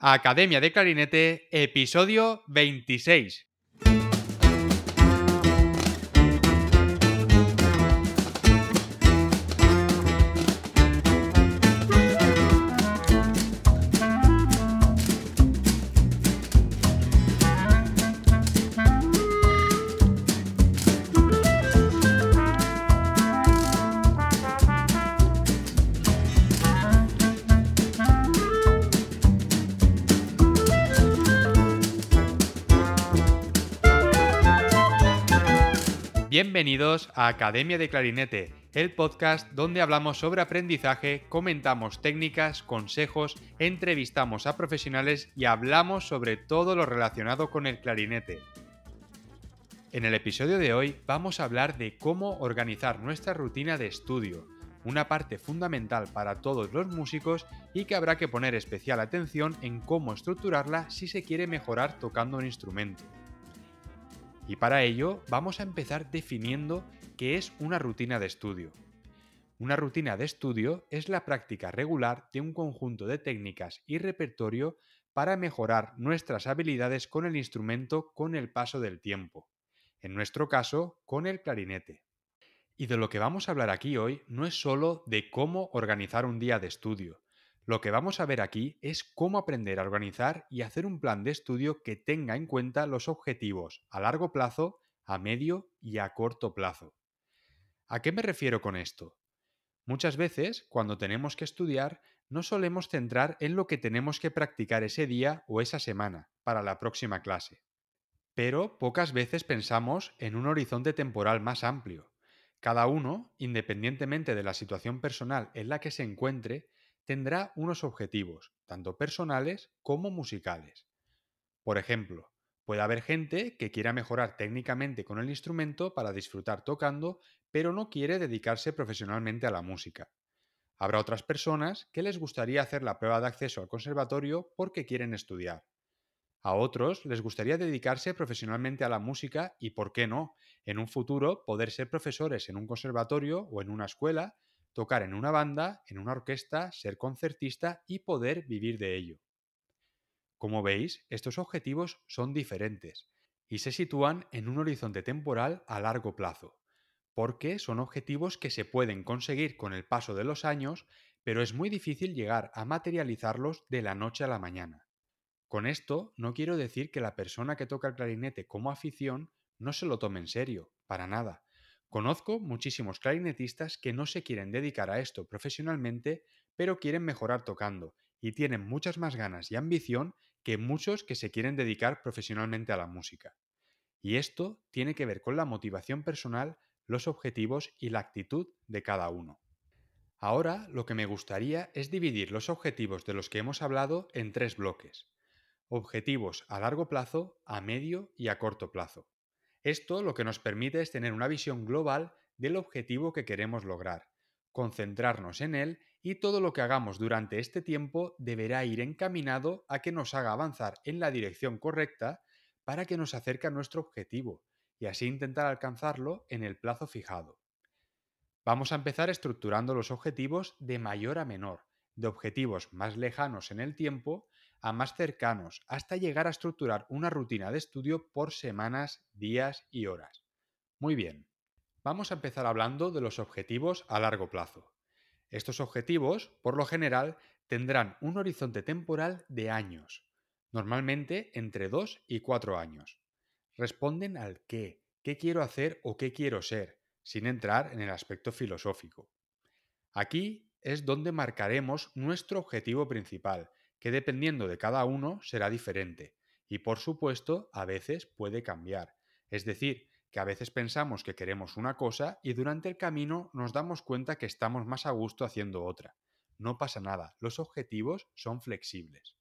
Academia de Clarinete, episodio 26. Bienvenidos a Academia de Clarinete, el podcast donde hablamos sobre aprendizaje, comentamos técnicas, consejos, entrevistamos a profesionales y hablamos sobre todo lo relacionado con el clarinete. En el episodio de hoy vamos a hablar de cómo organizar nuestra rutina de estudio, una parte fundamental para todos los músicos y que habrá que poner especial atención en cómo estructurarla si se quiere mejorar tocando un instrumento. Y para ello vamos a empezar definiendo qué es una rutina de estudio. Una rutina de estudio es la práctica regular de un conjunto de técnicas y repertorio para mejorar nuestras habilidades con el instrumento con el paso del tiempo. En nuestro caso, con el clarinete. Y de lo que vamos a hablar aquí hoy no es solo de cómo organizar un día de estudio, lo que vamos a ver aquí es cómo aprender a organizar y hacer un plan de estudio que tenga en cuenta los objetivos a largo plazo, a medio y a corto plazo. ¿A qué me refiero con esto? Muchas veces, cuando tenemos que estudiar, no solemos centrar en lo que tenemos que practicar ese día o esa semana para la próxima clase. Pero pocas veces pensamos en un horizonte temporal más amplio. Cada uno, independientemente de la situación personal en la que se encuentre, tendrá unos objetivos, tanto personales como musicales. Por ejemplo, puede haber gente que quiera mejorar técnicamente con el instrumento para disfrutar tocando, pero no quiere dedicarse profesionalmente a la música. Habrá otras personas que les gustaría hacer la prueba de acceso al conservatorio porque quieren estudiar. A otros les gustaría dedicarse profesionalmente a la música y, ¿por qué no?, en un futuro poder ser profesores en un conservatorio o en una escuela tocar en una banda, en una orquesta, ser concertista y poder vivir de ello. Como veis, estos objetivos son diferentes y se sitúan en un horizonte temporal a largo plazo, porque son objetivos que se pueden conseguir con el paso de los años, pero es muy difícil llegar a materializarlos de la noche a la mañana. Con esto no quiero decir que la persona que toca el clarinete como afición no se lo tome en serio, para nada, Conozco muchísimos clarinetistas que no se quieren dedicar a esto profesionalmente, pero quieren mejorar tocando y tienen muchas más ganas y ambición que muchos que se quieren dedicar profesionalmente a la música. Y esto tiene que ver con la motivación personal, los objetivos y la actitud de cada uno. Ahora lo que me gustaría es dividir los objetivos de los que hemos hablado en tres bloques. Objetivos a largo plazo, a medio y a corto plazo. Esto lo que nos permite es tener una visión global del objetivo que queremos lograr, concentrarnos en él y todo lo que hagamos durante este tiempo deberá ir encaminado a que nos haga avanzar en la dirección correcta para que nos acerque a nuestro objetivo y así intentar alcanzarlo en el plazo fijado. Vamos a empezar estructurando los objetivos de mayor a menor, de objetivos más lejanos en el tiempo a más cercanos, hasta llegar a estructurar una rutina de estudio por semanas, días y horas. Muy bien, vamos a empezar hablando de los objetivos a largo plazo. Estos objetivos, por lo general, tendrán un horizonte temporal de años, normalmente entre 2 y 4 años. Responden al qué, qué quiero hacer o qué quiero ser, sin entrar en el aspecto filosófico. Aquí es donde marcaremos nuestro objetivo principal, que dependiendo de cada uno será diferente y por supuesto a veces puede cambiar. Es decir, que a veces pensamos que queremos una cosa y durante el camino nos damos cuenta que estamos más a gusto haciendo otra. No pasa nada, los objetivos son flexibles.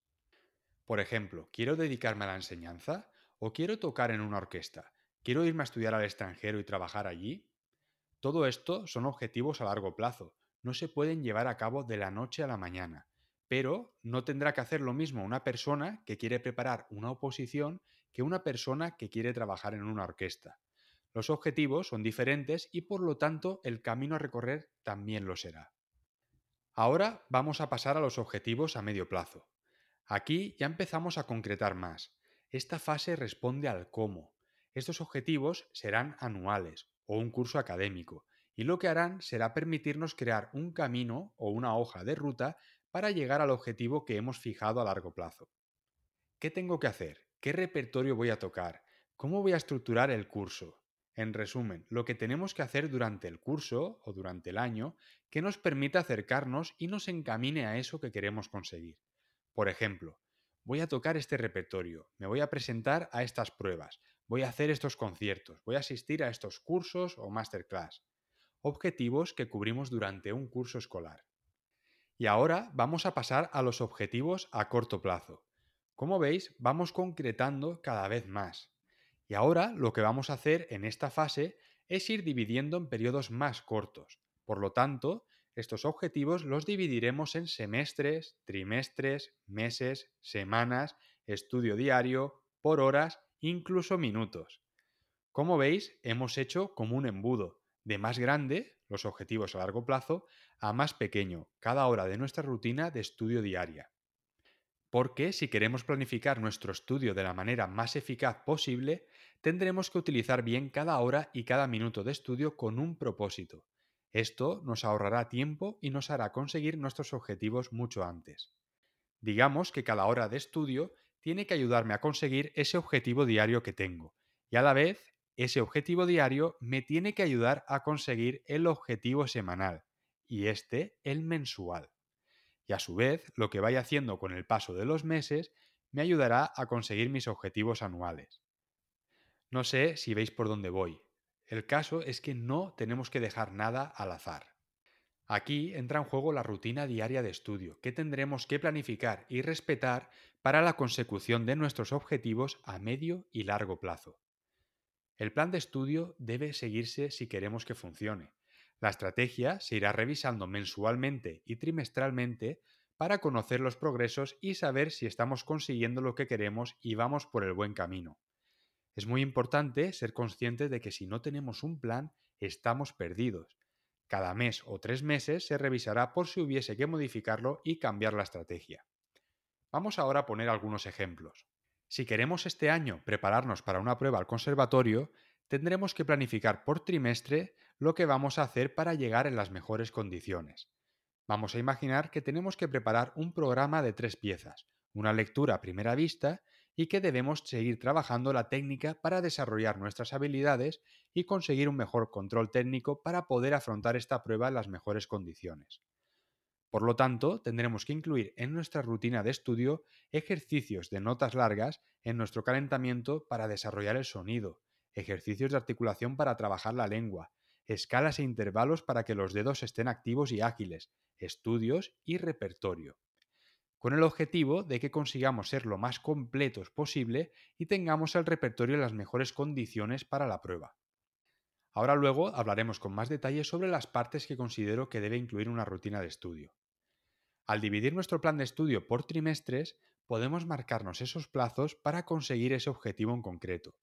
Por ejemplo, ¿quiero dedicarme a la enseñanza? ¿O quiero tocar en una orquesta? ¿Quiero irme a estudiar al extranjero y trabajar allí? Todo esto son objetivos a largo plazo, no se pueden llevar a cabo de la noche a la mañana pero no tendrá que hacer lo mismo una persona que quiere preparar una oposición que una persona que quiere trabajar en una orquesta. Los objetivos son diferentes y por lo tanto el camino a recorrer también lo será. Ahora vamos a pasar a los objetivos a medio plazo. Aquí ya empezamos a concretar más. Esta fase responde al cómo. Estos objetivos serán anuales o un curso académico y lo que harán será permitirnos crear un camino o una hoja de ruta para llegar al objetivo que hemos fijado a largo plazo. ¿Qué tengo que hacer? ¿Qué repertorio voy a tocar? ¿Cómo voy a estructurar el curso? En resumen, lo que tenemos que hacer durante el curso o durante el año que nos permita acercarnos y nos encamine a eso que queremos conseguir. Por ejemplo, voy a tocar este repertorio, me voy a presentar a estas pruebas, voy a hacer estos conciertos, voy a asistir a estos cursos o masterclass objetivos que cubrimos durante un curso escolar. Y ahora vamos a pasar a los objetivos a corto plazo. Como veis, vamos concretando cada vez más. Y ahora lo que vamos a hacer en esta fase es ir dividiendo en periodos más cortos. Por lo tanto, estos objetivos los dividiremos en semestres, trimestres, meses, semanas, estudio diario, por horas, incluso minutos. Como veis, hemos hecho como un embudo de más grande, los objetivos a largo plazo, a más pequeño, cada hora de nuestra rutina de estudio diaria. Porque si queremos planificar nuestro estudio de la manera más eficaz posible, tendremos que utilizar bien cada hora y cada minuto de estudio con un propósito. Esto nos ahorrará tiempo y nos hará conseguir nuestros objetivos mucho antes. Digamos que cada hora de estudio tiene que ayudarme a conseguir ese objetivo diario que tengo, y a la vez ese objetivo diario me tiene que ayudar a conseguir el objetivo semanal y este el mensual. Y a su vez, lo que vaya haciendo con el paso de los meses me ayudará a conseguir mis objetivos anuales. No sé si veis por dónde voy. El caso es que no tenemos que dejar nada al azar. Aquí entra en juego la rutina diaria de estudio, que tendremos que planificar y respetar para la consecución de nuestros objetivos a medio y largo plazo. El plan de estudio debe seguirse si queremos que funcione. La estrategia se irá revisando mensualmente y trimestralmente para conocer los progresos y saber si estamos consiguiendo lo que queremos y vamos por el buen camino. Es muy importante ser conscientes de que si no tenemos un plan, estamos perdidos. Cada mes o tres meses se revisará por si hubiese que modificarlo y cambiar la estrategia. Vamos ahora a poner algunos ejemplos. Si queremos este año prepararnos para una prueba al conservatorio, tendremos que planificar por trimestre lo que vamos a hacer para llegar en las mejores condiciones. Vamos a imaginar que tenemos que preparar un programa de tres piezas, una lectura a primera vista y que debemos seguir trabajando la técnica para desarrollar nuestras habilidades y conseguir un mejor control técnico para poder afrontar esta prueba en las mejores condiciones. Por lo tanto, tendremos que incluir en nuestra rutina de estudio ejercicios de notas largas en nuestro calentamiento para desarrollar el sonido, ejercicios de articulación para trabajar la lengua, escalas e intervalos para que los dedos estén activos y ágiles, estudios y repertorio. Con el objetivo de que consigamos ser lo más completos posible y tengamos el repertorio en las mejores condiciones para la prueba. Ahora luego hablaremos con más detalle sobre las partes que considero que debe incluir una rutina de estudio. Al dividir nuestro plan de estudio por trimestres, podemos marcarnos esos plazos para conseguir ese objetivo en concreto.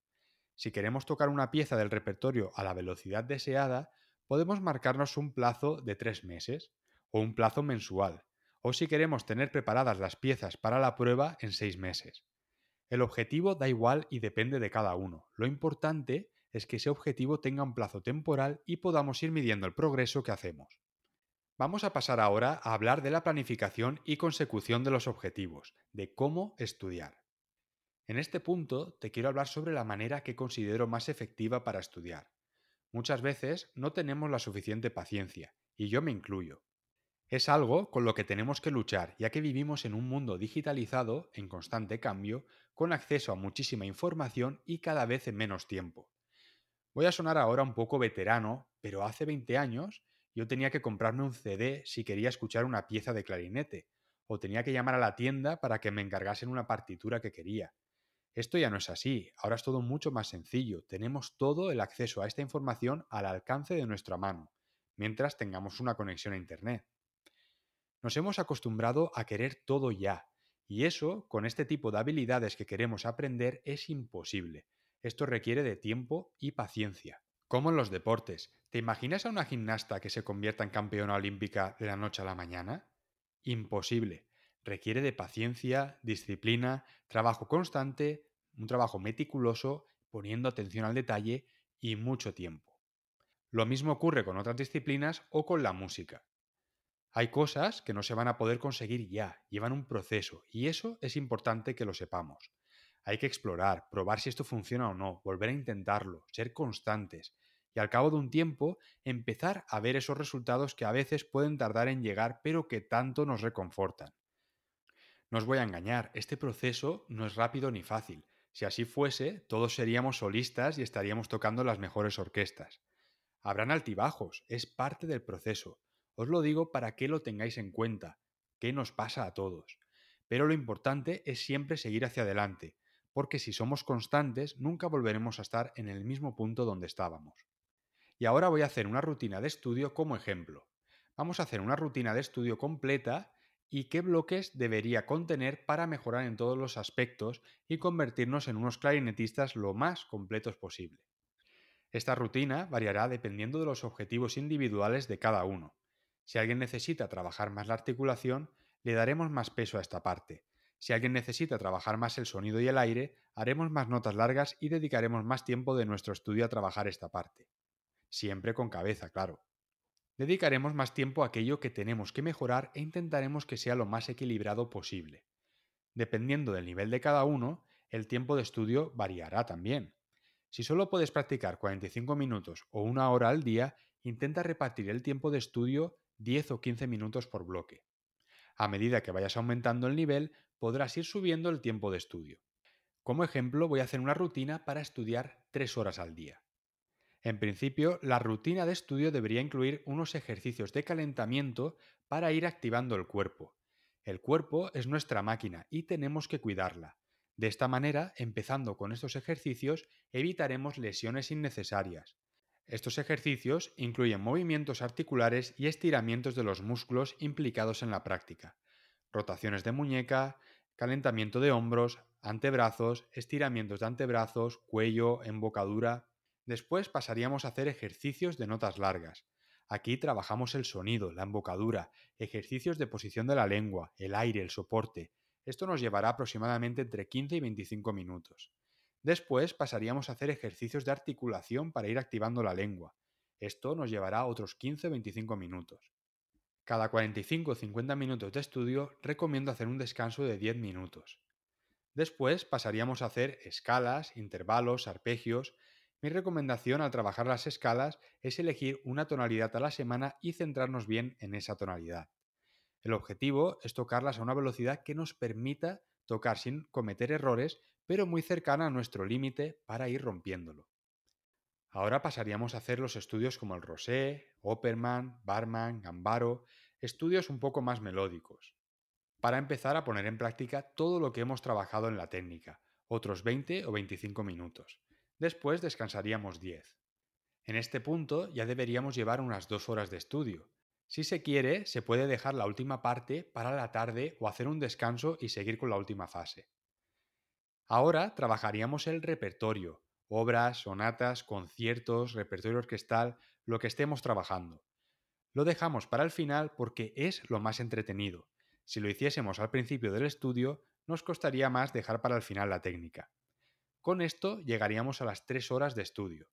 Si queremos tocar una pieza del repertorio a la velocidad deseada, podemos marcarnos un plazo de tres meses o un plazo mensual, o si queremos tener preparadas las piezas para la prueba en seis meses. El objetivo da igual y depende de cada uno. Lo importante es que ese objetivo tenga un plazo temporal y podamos ir midiendo el progreso que hacemos. Vamos a pasar ahora a hablar de la planificación y consecución de los objetivos, de cómo estudiar. En este punto te quiero hablar sobre la manera que considero más efectiva para estudiar. Muchas veces no tenemos la suficiente paciencia, y yo me incluyo. Es algo con lo que tenemos que luchar, ya que vivimos en un mundo digitalizado, en constante cambio, con acceso a muchísima información y cada vez en menos tiempo. Voy a sonar ahora un poco veterano, pero hace 20 años yo tenía que comprarme un CD si quería escuchar una pieza de clarinete, o tenía que llamar a la tienda para que me encargasen una partitura que quería. Esto ya no es así, ahora es todo mucho más sencillo, tenemos todo el acceso a esta información al alcance de nuestra mano, mientras tengamos una conexión a Internet. Nos hemos acostumbrado a querer todo ya, y eso, con este tipo de habilidades que queremos aprender, es imposible. Esto requiere de tiempo y paciencia. Como en los deportes, ¿te imaginas a una gimnasta que se convierta en campeona olímpica de la noche a la mañana? Imposible. requiere de paciencia, disciplina, trabajo constante, un trabajo meticuloso, poniendo atención al detalle y mucho tiempo. Lo mismo ocurre con otras disciplinas o con la música. Hay cosas que no se van a poder conseguir ya, llevan un proceso, y eso es importante que lo sepamos. Hay que explorar, probar si esto funciona o no, volver a intentarlo, ser constantes, y al cabo de un tiempo empezar a ver esos resultados que a veces pueden tardar en llegar pero que tanto nos reconfortan. No os voy a engañar, este proceso no es rápido ni fácil. Si así fuese, todos seríamos solistas y estaríamos tocando las mejores orquestas. Habrán altibajos, es parte del proceso. Os lo digo para que lo tengáis en cuenta, que nos pasa a todos. Pero lo importante es siempre seguir hacia adelante, porque si somos constantes nunca volveremos a estar en el mismo punto donde estábamos. Y ahora voy a hacer una rutina de estudio como ejemplo. Vamos a hacer una rutina de estudio completa y qué bloques debería contener para mejorar en todos los aspectos y convertirnos en unos clarinetistas lo más completos posible. Esta rutina variará dependiendo de los objetivos individuales de cada uno. Si alguien necesita trabajar más la articulación, le daremos más peso a esta parte. Si alguien necesita trabajar más el sonido y el aire, haremos más notas largas y dedicaremos más tiempo de nuestro estudio a trabajar esta parte siempre con cabeza, claro. Dedicaremos más tiempo a aquello que tenemos que mejorar e intentaremos que sea lo más equilibrado posible. Dependiendo del nivel de cada uno, el tiempo de estudio variará también. Si solo puedes practicar 45 minutos o una hora al día, intenta repartir el tiempo de estudio 10 o 15 minutos por bloque. A medida que vayas aumentando el nivel, podrás ir subiendo el tiempo de estudio. Como ejemplo, voy a hacer una rutina para estudiar 3 horas al día. En principio, la rutina de estudio debería incluir unos ejercicios de calentamiento para ir activando el cuerpo. El cuerpo es nuestra máquina y tenemos que cuidarla. De esta manera, empezando con estos ejercicios, evitaremos lesiones innecesarias. Estos ejercicios incluyen movimientos articulares y estiramientos de los músculos implicados en la práctica. Rotaciones de muñeca, calentamiento de hombros, antebrazos, estiramientos de antebrazos, cuello, embocadura, Después pasaríamos a hacer ejercicios de notas largas. Aquí trabajamos el sonido, la embocadura, ejercicios de posición de la lengua, el aire, el soporte. Esto nos llevará aproximadamente entre 15 y 25 minutos. Después pasaríamos a hacer ejercicios de articulación para ir activando la lengua. Esto nos llevará otros 15 o 25 minutos. Cada 45 o 50 minutos de estudio recomiendo hacer un descanso de 10 minutos. Después pasaríamos a hacer escalas, intervalos, arpegios, mi recomendación al trabajar las escalas es elegir una tonalidad a la semana y centrarnos bien en esa tonalidad. El objetivo es tocarlas a una velocidad que nos permita tocar sin cometer errores, pero muy cercana a nuestro límite para ir rompiéndolo. Ahora pasaríamos a hacer los estudios como el Rosé, Opperman, Barman, Gambaro, estudios un poco más melódicos, para empezar a poner en práctica todo lo que hemos trabajado en la técnica, otros 20 o 25 minutos. Después descansaríamos 10. En este punto ya deberíamos llevar unas dos horas de estudio. Si se quiere, se puede dejar la última parte para la tarde o hacer un descanso y seguir con la última fase. Ahora trabajaríamos el repertorio, obras, sonatas, conciertos, repertorio orquestal, lo que estemos trabajando. Lo dejamos para el final porque es lo más entretenido. Si lo hiciésemos al principio del estudio, nos costaría más dejar para el final la técnica. Con esto llegaríamos a las 3 horas de estudio.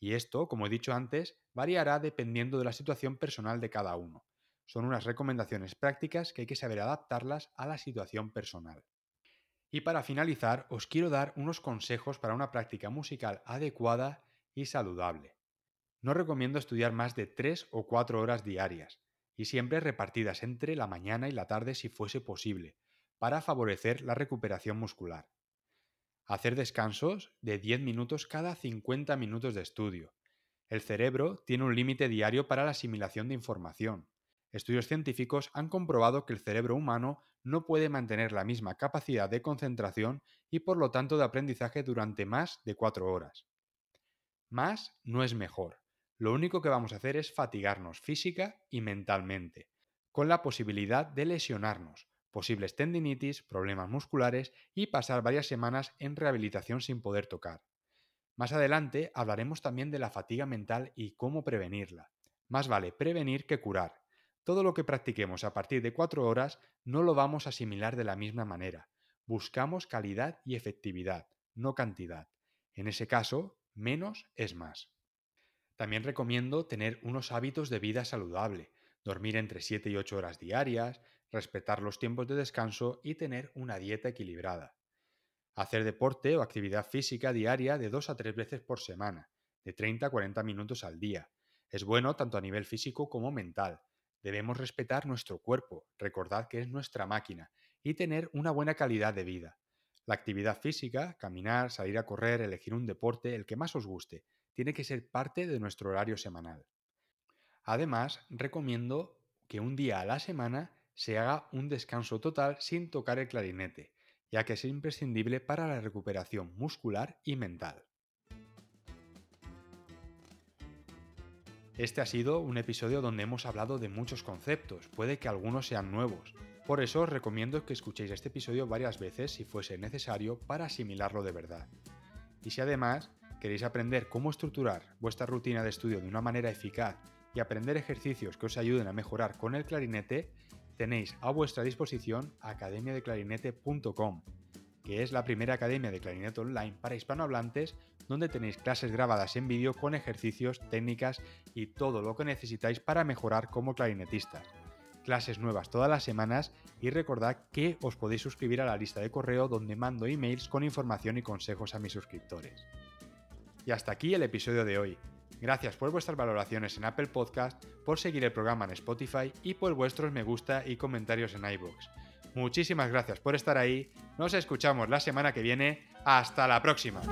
Y esto, como he dicho antes, variará dependiendo de la situación personal de cada uno. Son unas recomendaciones prácticas que hay que saber adaptarlas a la situación personal. Y para finalizar, os quiero dar unos consejos para una práctica musical adecuada y saludable. No recomiendo estudiar más de 3 o 4 horas diarias, y siempre repartidas entre la mañana y la tarde si fuese posible, para favorecer la recuperación muscular. Hacer descansos de 10 minutos cada 50 minutos de estudio. El cerebro tiene un límite diario para la asimilación de información. Estudios científicos han comprobado que el cerebro humano no puede mantener la misma capacidad de concentración y por lo tanto de aprendizaje durante más de 4 horas. Más no es mejor. Lo único que vamos a hacer es fatigarnos física y mentalmente, con la posibilidad de lesionarnos, posibles tendinitis, problemas musculares y pasar varias semanas en rehabilitación sin poder tocar. Más adelante hablaremos también de la fatiga mental y cómo prevenirla. Más vale prevenir que curar. Todo lo que practiquemos a partir de 4 horas no lo vamos a asimilar de la misma manera. Buscamos calidad y efectividad, no cantidad. En ese caso, menos es más. También recomiendo tener unos hábitos de vida saludable, dormir entre 7 y 8 horas diarias, respetar los tiempos de descanso y tener una dieta equilibrada. Hacer deporte o actividad física diaria de 2 a 3 veces por semana, de 30 a 40 minutos al día. Es bueno tanto a nivel físico como mental. Debemos respetar nuestro cuerpo, recordad que es nuestra máquina, y tener una buena calidad de vida. La actividad física, caminar, salir a correr, elegir un deporte, el que más os guste, tiene que ser parte de nuestro horario semanal. Además, recomiendo que un día a la semana se haga un descanso total sin tocar el clarinete, ya que es imprescindible para la recuperación muscular y mental. Este ha sido un episodio donde hemos hablado de muchos conceptos, puede que algunos sean nuevos. Por eso os recomiendo que escuchéis este episodio varias veces si fuese necesario para asimilarlo de verdad. Y si además queréis aprender cómo estructurar vuestra rutina de estudio de una manera eficaz y aprender ejercicios que os ayuden a mejorar con el clarinete, tenéis a vuestra disposición academiadeclarinete.com, que es la primera academia de clarinete online para hispanohablantes donde tenéis clases grabadas en vídeo con ejercicios, técnicas y todo lo que necesitáis para mejorar como clarinetistas. Clases nuevas todas las semanas y recordad que os podéis suscribir a la lista de correo donde mando emails con información y consejos a mis suscriptores. Y hasta aquí el episodio de hoy. Gracias por vuestras valoraciones en Apple Podcast, por seguir el programa en Spotify y por vuestros me gusta y comentarios en iVoox. Muchísimas gracias por estar ahí. Nos escuchamos la semana que viene. Hasta la próxima.